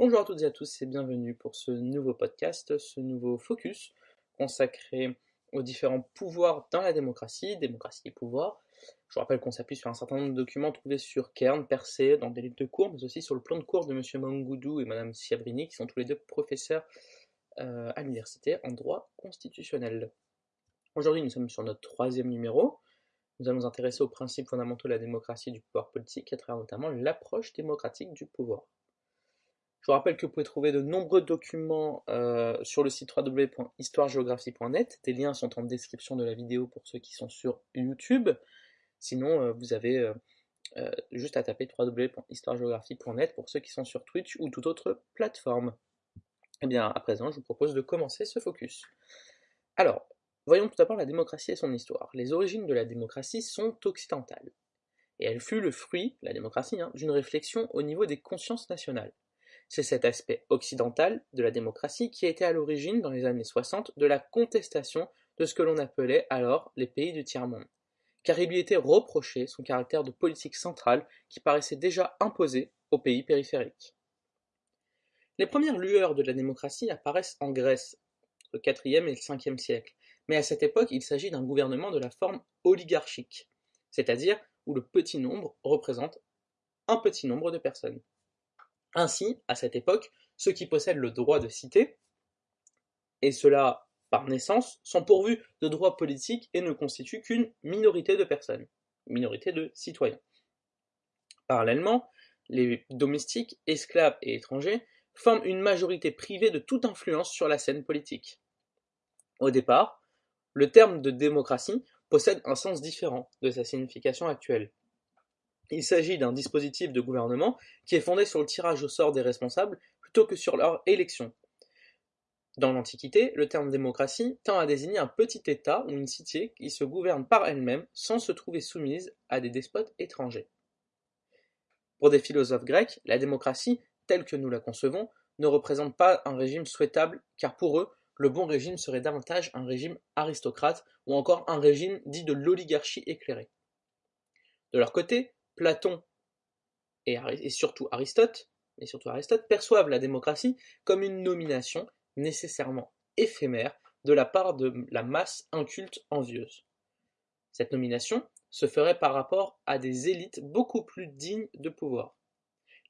Bonjour à toutes et à tous et bienvenue pour ce nouveau podcast, ce nouveau focus consacré aux différents pouvoirs dans la démocratie, démocratie et pouvoir. Je vous rappelle qu'on s'appuie sur un certain nombre de documents trouvés sur Kern, Percé, dans des livres de cours, mais aussi sur le plan de cours de M. Mangoudou et Mme Siabrini, qui sont tous les deux professeurs euh, à l'université en droit constitutionnel. Aujourd'hui, nous sommes sur notre troisième numéro. Nous allons nous intéresser aux principes fondamentaux de la démocratie et du pouvoir politique, à travers notamment l'approche démocratique du pouvoir. Je vous rappelle que vous pouvez trouver de nombreux documents euh, sur le site www.histoiregéographie.net. Des liens sont en description de la vidéo pour ceux qui sont sur YouTube. Sinon, euh, vous avez euh, juste à taper www.histoiregéographie.net pour ceux qui sont sur Twitch ou toute autre plateforme. Eh bien, à présent, je vous propose de commencer ce focus. Alors, voyons tout d'abord la démocratie et son histoire. Les origines de la démocratie sont occidentales. Et elle fut le fruit, la démocratie, hein, d'une réflexion au niveau des consciences nationales. C'est cet aspect occidental de la démocratie qui a été à l'origine, dans les années 60, de la contestation de ce que l'on appelait alors les pays du tiers-monde, car il lui était reproché son caractère de politique centrale qui paraissait déjà imposé aux pays périphériques. Les premières lueurs de la démocratie apparaissent en Grèce, au IVe et le Ve siècle, mais à cette époque il s'agit d'un gouvernement de la forme oligarchique, c'est-à-dire où le petit nombre représente un petit nombre de personnes. Ainsi, à cette époque, ceux qui possèdent le droit de cité, et cela par naissance, sont pourvus de droits politiques et ne constituent qu'une minorité de personnes, minorité de citoyens. Parallèlement, les domestiques, esclaves et étrangers forment une majorité privée de toute influence sur la scène politique. Au départ, le terme de démocratie possède un sens différent de sa signification actuelle. Il s'agit d'un dispositif de gouvernement qui est fondé sur le tirage au sort des responsables plutôt que sur leur élection. Dans l'Antiquité, le terme démocratie tend à désigner un petit État ou une cité qui se gouverne par elle-même sans se trouver soumise à des despotes étrangers. Pour des philosophes grecs, la démocratie, telle que nous la concevons, ne représente pas un régime souhaitable, car pour eux, le bon régime serait davantage un régime aristocrate ou encore un régime dit de l'oligarchie éclairée. De leur côté, Platon et, surtout Aristote, surtout Aristote perçoivent la démocratie comme une nomination nécessairement éphémère de la part de la masse inculte envieuse. Cette nomination se ferait par rapport à des élites beaucoup plus dignes de pouvoir.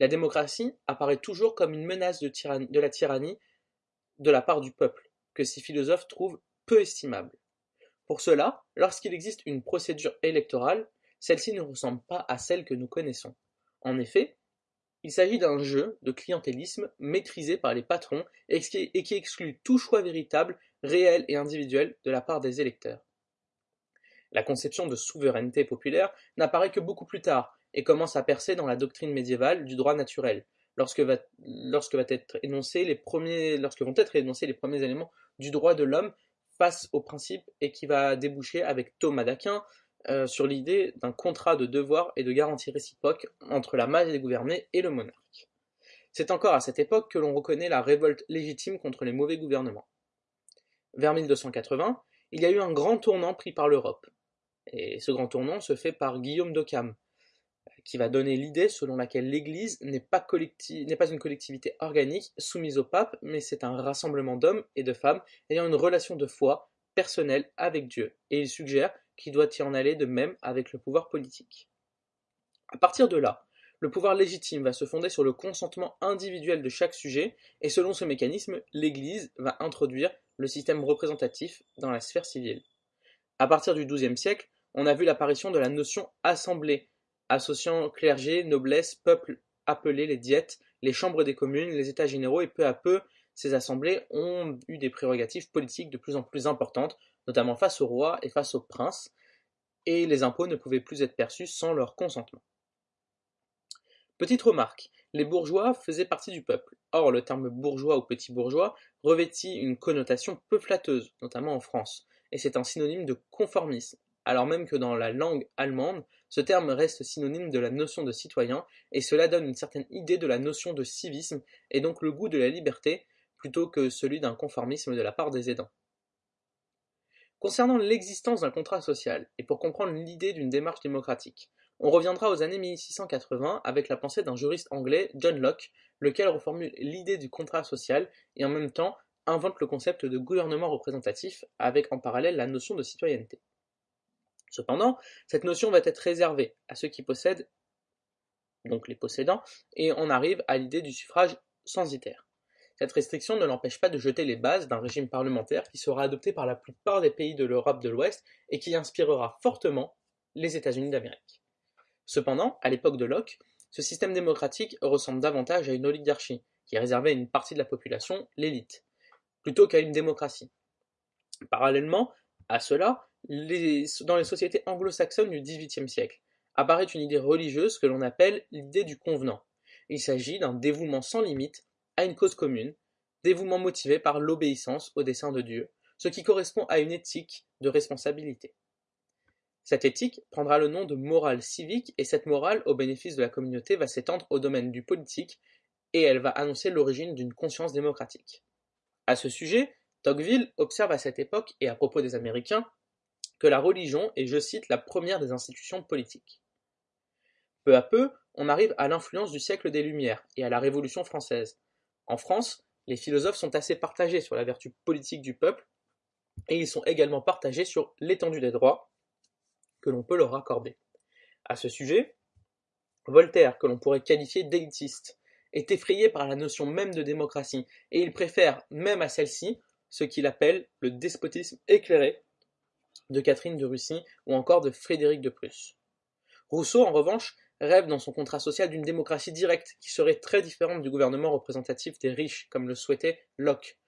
La démocratie apparaît toujours comme une menace de, de la tyrannie de la part du peuple, que ces philosophes trouvent peu estimable. Pour cela, lorsqu'il existe une procédure électorale, celle-ci ne ressemble pas à celle que nous connaissons. En effet, il s'agit d'un jeu de clientélisme maîtrisé par les patrons et qui exclut tout choix véritable, réel et individuel de la part des électeurs. La conception de souveraineté populaire n'apparaît que beaucoup plus tard et commence à percer dans la doctrine médiévale du droit naturel, lorsque, lorsque, vont être énoncés les premiers éléments du droit de l'homme face au principe et qui va déboucher avec Thomas d'Aquin euh, sur l'idée d'un contrat de devoir et de garantie réciproque entre la masse des gouvernés et le monarque. C'est encore à cette époque que l'on reconnaît la révolte légitime contre les mauvais gouvernements. Vers 1280, il y a eu un grand tournant pris par l'Europe. Et ce grand tournant se fait par Guillaume d'Occam, qui va donner l'idée selon laquelle l'Église n'est pas, pas, une collectivité organique soumise au pape, mais c'est un rassemblement d'hommes et de femmes ayant une relation de foi personnelle avec Dieu. Et il suggère qu'il doit y en aller de même avec le pouvoir politique. À partir de là, le pouvoir légitime va se fonder sur le consentement individuel de chaque sujet, et selon ce mécanisme, l'Église va introduire le système représentatif dans la sphère civile. À partir du XIIe siècle, on a vu l'apparition de la notion assemblée, associant clergé, noblesse, peuple appelé les diètes, les chambres des communes, les états généraux, et peu à peu, ces assemblées ont eu des prérogatives politiques de plus en plus importantes, notamment face au roi et face au prince, et les impôts ne pouvaient plus être perçus sans leur consentement. Petite remarque, les bourgeois faisaient partie du peuple. Or, le terme bourgeois ou petit bourgeois revêtit une connotation peu flatteuse, notamment en France, et c'est un synonyme de conformisme, alors même que dans la langue allemande, ce terme reste synonyme de la notion de citoyen, et cela donne une certaine idée de la notion de civisme, et donc le goût de la liberté, plutôt que celui d'un conformisme de la part des aidants. Concernant l'existence d'un contrat social, et pour comprendre l'idée d'une démarche démocratique, On reviendra aux années 1680 avec la pensée d'un juriste anglais, John Locke, lequel reformule l'idée du contrat social et en même temps invente le concept de gouvernement représentatif avec en parallèle la notion de citoyenneté. Cependant, cette notion va être réservée à ceux qui possèdent, donc les possédants, et on arrive à l'idée du suffrage censitaire. Cette restriction ne l'empêche pas de jeter les bases d'un régime parlementaire qui sera adopté par la plupart des pays de l'Europe de l'Ouest et qui inspirera fortement les États-Unis d'Amérique. Cependant, à l'époque de Locke, ce système démocratique ressemble davantage à une oligarchie, qui réservée à une partie de la population, l'élite, plutôt qu'à une démocratie. Parallèlement à cela, dans les sociétés anglo-saxonnes du XVIIIe siècle, apparaît une idée religieuse que l'on appelle l'idée du convenant. Il s'agit d'un dévouement sans limite à une cause commune, dévouement motivé par l'obéissance au dessein de Dieu, ce qui correspond à une éthique de responsabilité. Cette éthique prendra le nom de morale civique et cette morale, au bénéfice de la communauté, va s'étendre au domaine du politique et elle va annoncer l'origine d'une conscience démocratique. À ce sujet, Tocqueville observe à cette époque et à propos des Américains que la religion est, je cite, la première des institutions politiques. Peu à peu, on arrive à l'influence du siècle des Lumières et à la Révolution française. En France, les philosophes sont assez partagés sur la vertu politique du peuple, et ils sont également partagés sur l'étendue des droits que l'on peut leur accorder. À ce sujet, Voltaire, que l'on pourrait qualifier d'élitiste, est effrayé par la notion même de démocratie, et il préfère même à celle-ci ce qu'il appelle le despotisme éclairé de Catherine de Russie ou encore de Frédéric de Prusse. Rousseau, en revanche, rêve dans son contrat social d'une démocratie directe qui serait très différente du gouvernement représentatif des riches, comme le souhaitait Locke.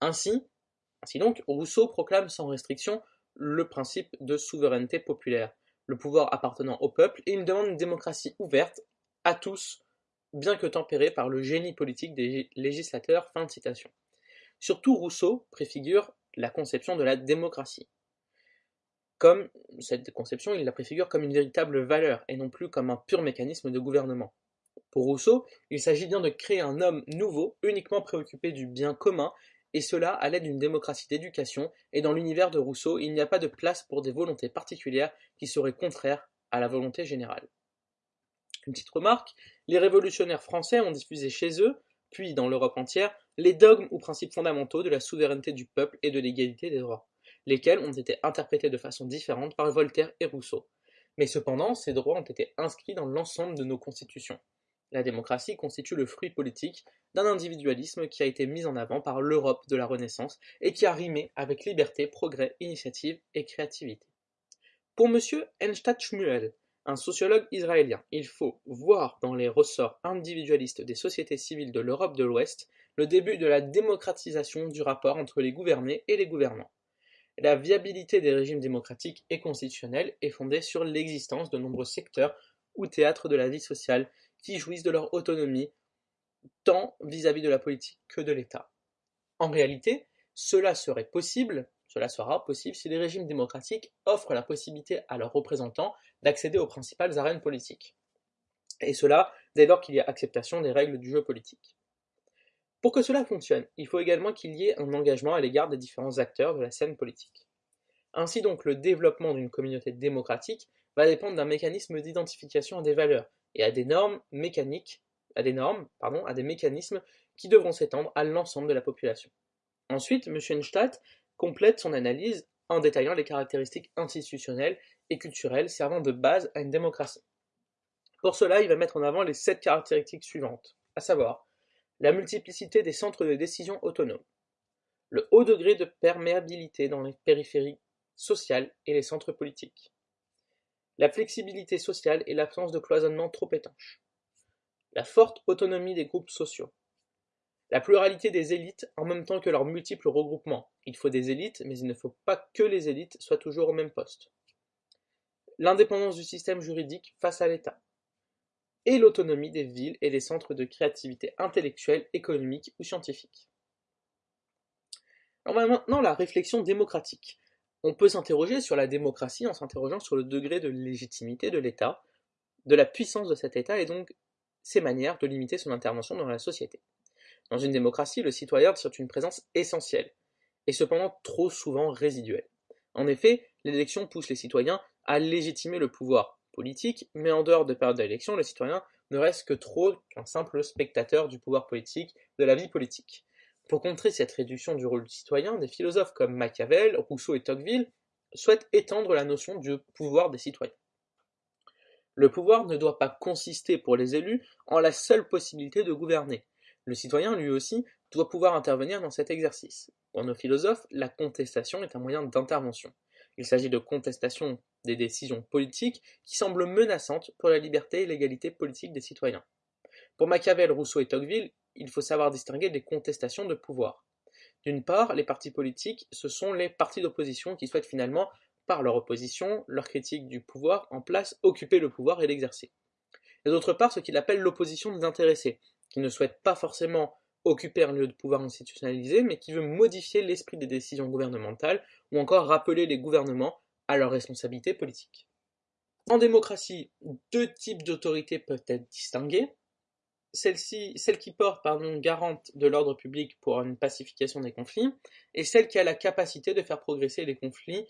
Ainsi, donc, Rousseau proclame sans restriction le principe de souveraineté populaire, le pouvoir appartenant au peuple, et il demande une démocratie ouverte à tous, bien que tempérée par le génie politique des législateurs. Fin de citation. Surtout Rousseau préfigure la conception de la démocratie. Comme cette conception, il la préfigure comme une véritable valeur et non plus comme un pur mécanisme de gouvernement. Pour Rousseau, il s'agit bien de créer un homme nouveau, uniquement préoccupé du bien commun, et cela à l'aide d'une démocratie d'éducation, et dans l'univers de Rousseau, il n'y a pas de place pour des volontés particulières qui seraient contraires à la volonté générale. Une petite remarque, les révolutionnaires français ont diffusé chez eux, puis dans l'Europe entière, les dogmes ou principes fondamentaux de la souveraineté du peuple et de l'égalité des droits lesquels ont été interprétés de façon différente par Voltaire et Rousseau. Mais cependant, ces droits ont été inscrits dans l'ensemble de nos constitutions. La démocratie constitue le fruit politique d'un individualisme qui a été mis en avant par l'Europe de la Renaissance et qui a rimé avec liberté, progrès, initiative et créativité. Pour M. Enstadt Schmuel, un sociologue israélien, il faut voir dans les ressorts individualistes des sociétés civiles de l'Europe de l'Ouest le début de la démocratisation du rapport entre les gouvernés et les gouvernants. La viabilité des régimes démocratiques et constitutionnels est fondée sur l'existence de nombreux secteurs ou théâtres de la vie sociale qui jouissent de leur autonomie tant vis-à-vis de la politique que de l'État. En réalité, cela serait possible, cela sera possible si les régimes démocratiques offrent la possibilité à leurs représentants d'accéder aux principales arènes politiques. Et cela dès lors qu'il y a acceptation des règles du jeu politique. Pour que cela fonctionne, il faut également qu'il y ait un engagement à l'égard des différents acteurs de la scène politique. Ainsi donc le développement d'une communauté démocratique va dépendre d'un mécanisme d'identification à des valeurs et à des normes mécaniques, à des normes, pardon, à des mécanismes qui devront s'étendre à l'ensemble de la population. Ensuite, M. Enstadt complète son analyse en détaillant les caractéristiques institutionnelles et culturelles servant de base à une démocratie. Pour cela, il va mettre en avant les sept caractéristiques suivantes, à savoir la multiplicité des centres de décision autonomes, le haut degré de perméabilité dans les périphéries sociales et les centres politiques, la flexibilité sociale et l'absence de cloisonnement trop étanche, la forte autonomie des groupes sociaux, la pluralité des élites en même temps que leurs multiples regroupements. Il faut des élites, mais il ne faut pas que les élites soient toujours au même poste. L'indépendance du système juridique face à l'État et l'autonomie des villes et des centres de créativité intellectuelle, économique ou scientifique. On va maintenant la réflexion démocratique. On peut s'interroger sur la démocratie en s'interrogeant sur le degré de légitimité de l'État, de la puissance de cet État et donc ses manières de limiter son intervention dans la société. Dans une démocratie, le citoyen tient une présence essentielle, et cependant trop souvent résiduelle. En effet, l'élection pousse les citoyens à légitimer le pouvoir, politique, mais en dehors de périodes d'élection, le citoyen ne reste que trop qu'un simple spectateur du pouvoir politique, de la vie politique. Pour contrer cette réduction du rôle du citoyen, des philosophes comme Machiavel, Rousseau et Tocqueville souhaitent étendre la notion du pouvoir des citoyens. Le pouvoir ne doit pas consister pour les élus en la seule possibilité de gouverner. Le citoyen, lui aussi, doit pouvoir intervenir dans cet exercice. Pour nos philosophes, la contestation est un moyen d'intervention. Il s'agit de contestation des décisions politiques qui semblent menaçantes pour la liberté et l'égalité politique des citoyens. Pour Machiavel, Rousseau et Tocqueville, il faut savoir distinguer des contestations de pouvoir. D'une part, les partis politiques, ce sont les partis d'opposition qui souhaitent finalement, par leur opposition, leur critique du pouvoir en place, occuper le pouvoir et l'exercer. Et d'autre part, ce qu'il appelle l'opposition des intéressés, qui ne souhaitent pas forcément occuper un lieu de pouvoir institutionnalisé, mais qui veut modifier l'esprit des décisions gouvernementales ou encore rappeler les gouvernements à leurs responsabilités politiques. En démocratie, deux types d'autorités peuvent être distinguées. Celle, celle qui porte pardon, garante de l'ordre public pour une pacification des conflits, et celle qui a la capacité de faire progresser les conflits,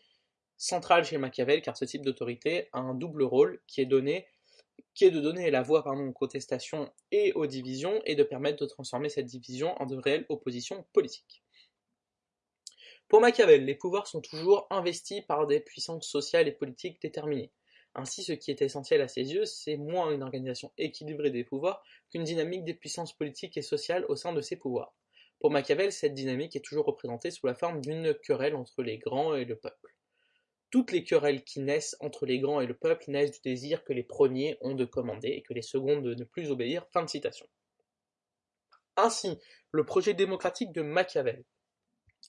centrale chez Machiavel, car ce type d'autorité a un double rôle qui est donné qui est de donner la pardon, aux contestations et aux divisions et de permettre de transformer cette division en de réelles oppositions politiques. Pour Machiavel, les pouvoirs sont toujours investis par des puissances sociales et politiques déterminées. Ainsi, ce qui est essentiel à ses yeux, c'est moins une organisation équilibrée des pouvoirs qu'une dynamique des puissances politiques et sociales au sein de ces pouvoirs. Pour Machiavel, cette dynamique est toujours représentée sous la forme d'une querelle entre les grands et le peuple. Toutes les querelles qui naissent entre les grands et le peuple naissent du désir que les premiers ont de commander et que les seconds de ne plus obéir. Fin de citation. Ainsi, le projet démocratique de Machiavel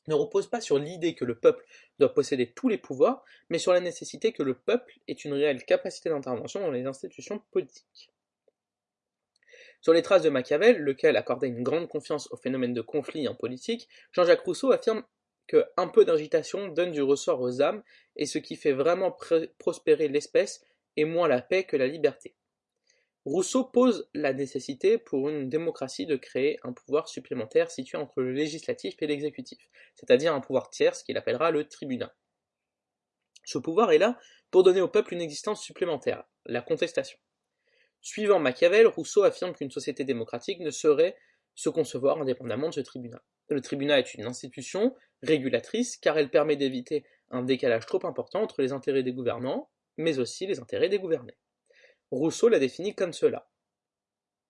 ne repose pas sur l'idée que le peuple doit posséder tous les pouvoirs, mais sur la nécessité que le peuple ait une réelle capacité d'intervention dans les institutions politiques. Sur les traces de Machiavel, lequel accordait une grande confiance au phénomène de conflit en politique, Jean-Jacques Rousseau affirme que un peu d'agitation donne du ressort aux âmes, et ce qui fait vraiment prospérer l'espèce est moins la paix que la liberté. Rousseau pose la nécessité pour une démocratie de créer un pouvoir supplémentaire situé entre le législatif et l'exécutif, c'est-à-dire un pouvoir tierce qu'il appellera le tribunat. Ce pouvoir est là pour donner au peuple une existence supplémentaire, la contestation. Suivant Machiavel, Rousseau affirme qu'une société démocratique ne saurait se concevoir indépendamment de ce tribunat. Le tribunat est une institution régulatrice car elle permet d'éviter un décalage trop important entre les intérêts des gouvernants, mais aussi les intérêts des gouvernés. Rousseau l'a défini comme cela.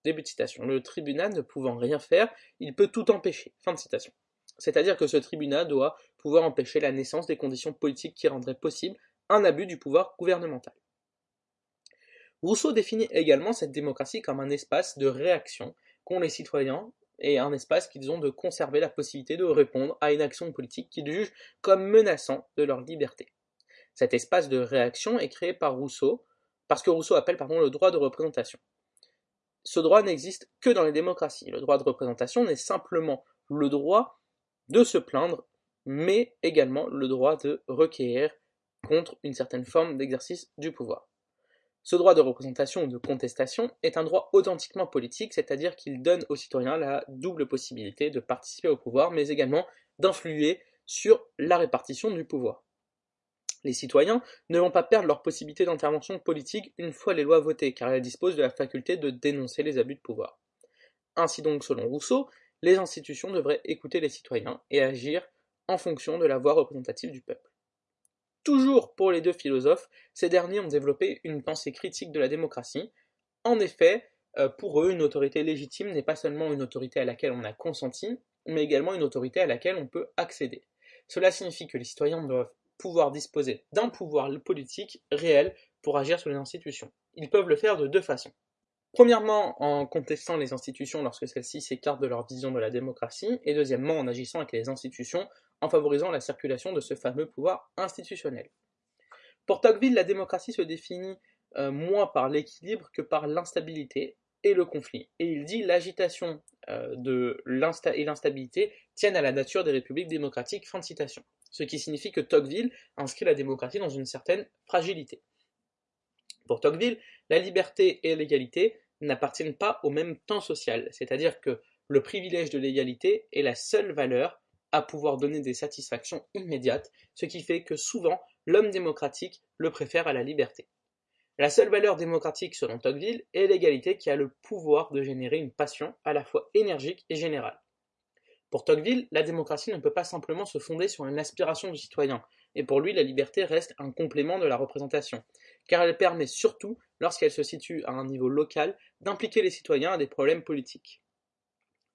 Début de citation. Le tribunat ne pouvant rien faire, il peut tout empêcher. Fin de citation. C'est-à-dire que ce tribunat doit pouvoir empêcher la naissance des conditions politiques qui rendraient possible un abus du pouvoir gouvernemental. Rousseau définit également cette démocratie comme un espace de réaction qu'ont les citoyens et un espace qu'ils ont de conserver la possibilité de répondre à une action politique qu'ils jugent comme menaçant de leur liberté. Cet espace de réaction est créé par Rousseau, parce que Rousseau appelle le droit de représentation. Ce droit n'existe que dans les démocraties. Le droit de représentation n'est simplement le droit de se plaindre, mais également le droit de requérir contre une certaine forme d'exercice du pouvoir. Ce droit de représentation ou de contestation est un droit authentiquement politique, c'est-à-dire qu'il donne aux citoyens la double possibilité de participer au pouvoir, mais également d'influer sur la répartition du pouvoir. Les citoyens ne vont pas perdre leur possibilité d'intervention politique une fois les lois votées, car elles disposent de la faculté de dénoncer les abus de pouvoir. Ainsi donc, selon Rousseau, les institutions devraient écouter les citoyens et agir en fonction de la voix représentative du peuple. Toujours pour les deux philosophes, ces derniers ont développé une pensée critique de la démocratie. En effet, euh, pour eux, une autorité légitime n'est pas seulement une autorité à laquelle on a consenti, mais également une autorité à laquelle on peut accéder. Cela signifie que les citoyens doivent pouvoir disposer d'un pouvoir politique réel pour agir sur les institutions. Ils peuvent le faire de deux façons. Premièrement, en contestant les institutions lorsque celles-ci s'écartent de leur vision de la démocratie, et deuxièmement, en agissant avec les institutions en favorisant la circulation de ce fameux pouvoir institutionnel. Pour Tocqueville, la démocratie se définit euh, moins par l'équilibre que par l'instabilité et le conflit. Et il dit l'agitation euh, et l'instabilité tiennent à la nature des républiques démocratiques. Ce qui signifie que Tocqueville inscrit la démocratie dans une certaine fragilité. Pour Tocqueville, la liberté et l'égalité n'appartiennent pas au même temps social, c'est-à-dire que le privilège de l'égalité est la seule valeur à pouvoir donner des satisfactions immédiates, ce qui fait que souvent l'homme démocratique le préfère à la liberté. La seule valeur démocratique selon Tocqueville est l'égalité qui a le pouvoir de générer une passion à la fois énergique et générale. Pour Tocqueville, la démocratie ne peut pas simplement se fonder sur une aspiration du citoyen, et pour lui la liberté reste un complément de la représentation, car elle permet surtout, lorsqu'elle se situe à un niveau local, d'impliquer les citoyens à des problèmes politiques.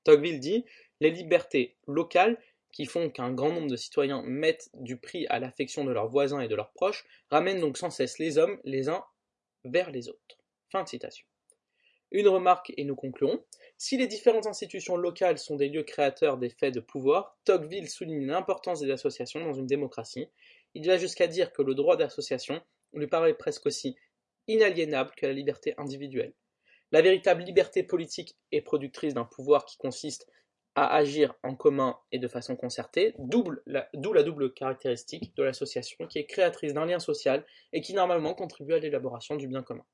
Tocqueville dit Les libertés locales qui font qu'un grand nombre de citoyens mettent du prix à l'affection de leurs voisins et de leurs proches, ramènent donc sans cesse les hommes les uns vers les autres. Fin citation. Une remarque et nous concluons. Si les différentes institutions locales sont des lieux créateurs des faits de pouvoir, Tocqueville souligne l'importance des associations dans une démocratie. Il va jusqu'à dire que le droit d'association lui paraît presque aussi inaliénable que la liberté individuelle. La véritable liberté politique est productrice d'un pouvoir qui consiste à agir en commun et de façon concertée, d'où la, double caractéristique de l'association qui est créatrice d'un lien social et qui normalement contribue à l'élaboration du bien commun.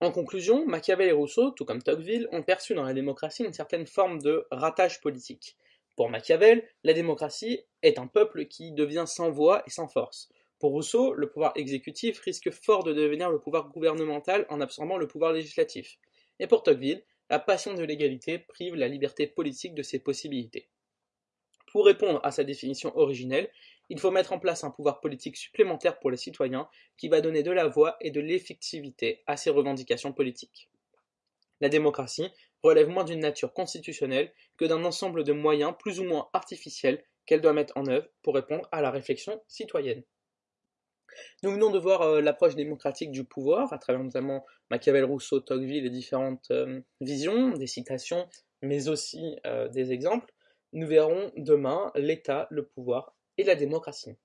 En conclusion, Machiavel et Rousseau, tout comme Tocqueville, ont perçu dans la démocratie une certaine forme de ratage politique. Pour Machiavel, la démocratie est un peuple qui devient sans voix et sans force. Pour Rousseau, le pouvoir exécutif risque fort de devenir le pouvoir gouvernemental en absorbant le pouvoir législatif. Et pour Tocqueville, la passion de l'égalité prive la liberté politique de ses possibilités. Pour répondre à sa définition originelle, il faut mettre en place un pouvoir politique supplémentaire pour les citoyens qui va donner de la voix et de l'effectivité à ces revendications politiques. La démocratie relève moins d'une nature constitutionnelle que d'un ensemble de moyens plus ou moins artificiels qu'elle doit mettre en œuvre pour répondre à la réflexion citoyenne. Nous venons de voir euh, l'approche démocratique du pouvoir, à travers notamment Machiavel, Rousseau, Tocqueville et différentes euh, visions, des citations, mais aussi euh, des exemples. Nous verrons demain l'État, le pouvoir et la démocratie.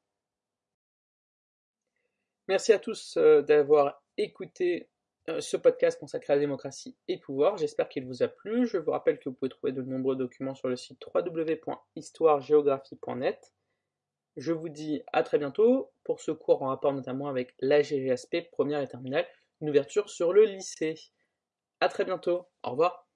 Merci à tous d'avoir écouté ce podcast consacré à la démocratie et pouvoir. J'espère qu'il vous a plu. Je vous rappelle que vous pouvez trouver de nombreux documents sur le site www.histoiregéographie.net. Je vous dis à très bientôt pour ce cours en rapport notamment avec la GGSP, première et terminale, une ouverture sur le lycée. À très bientôt. Au revoir.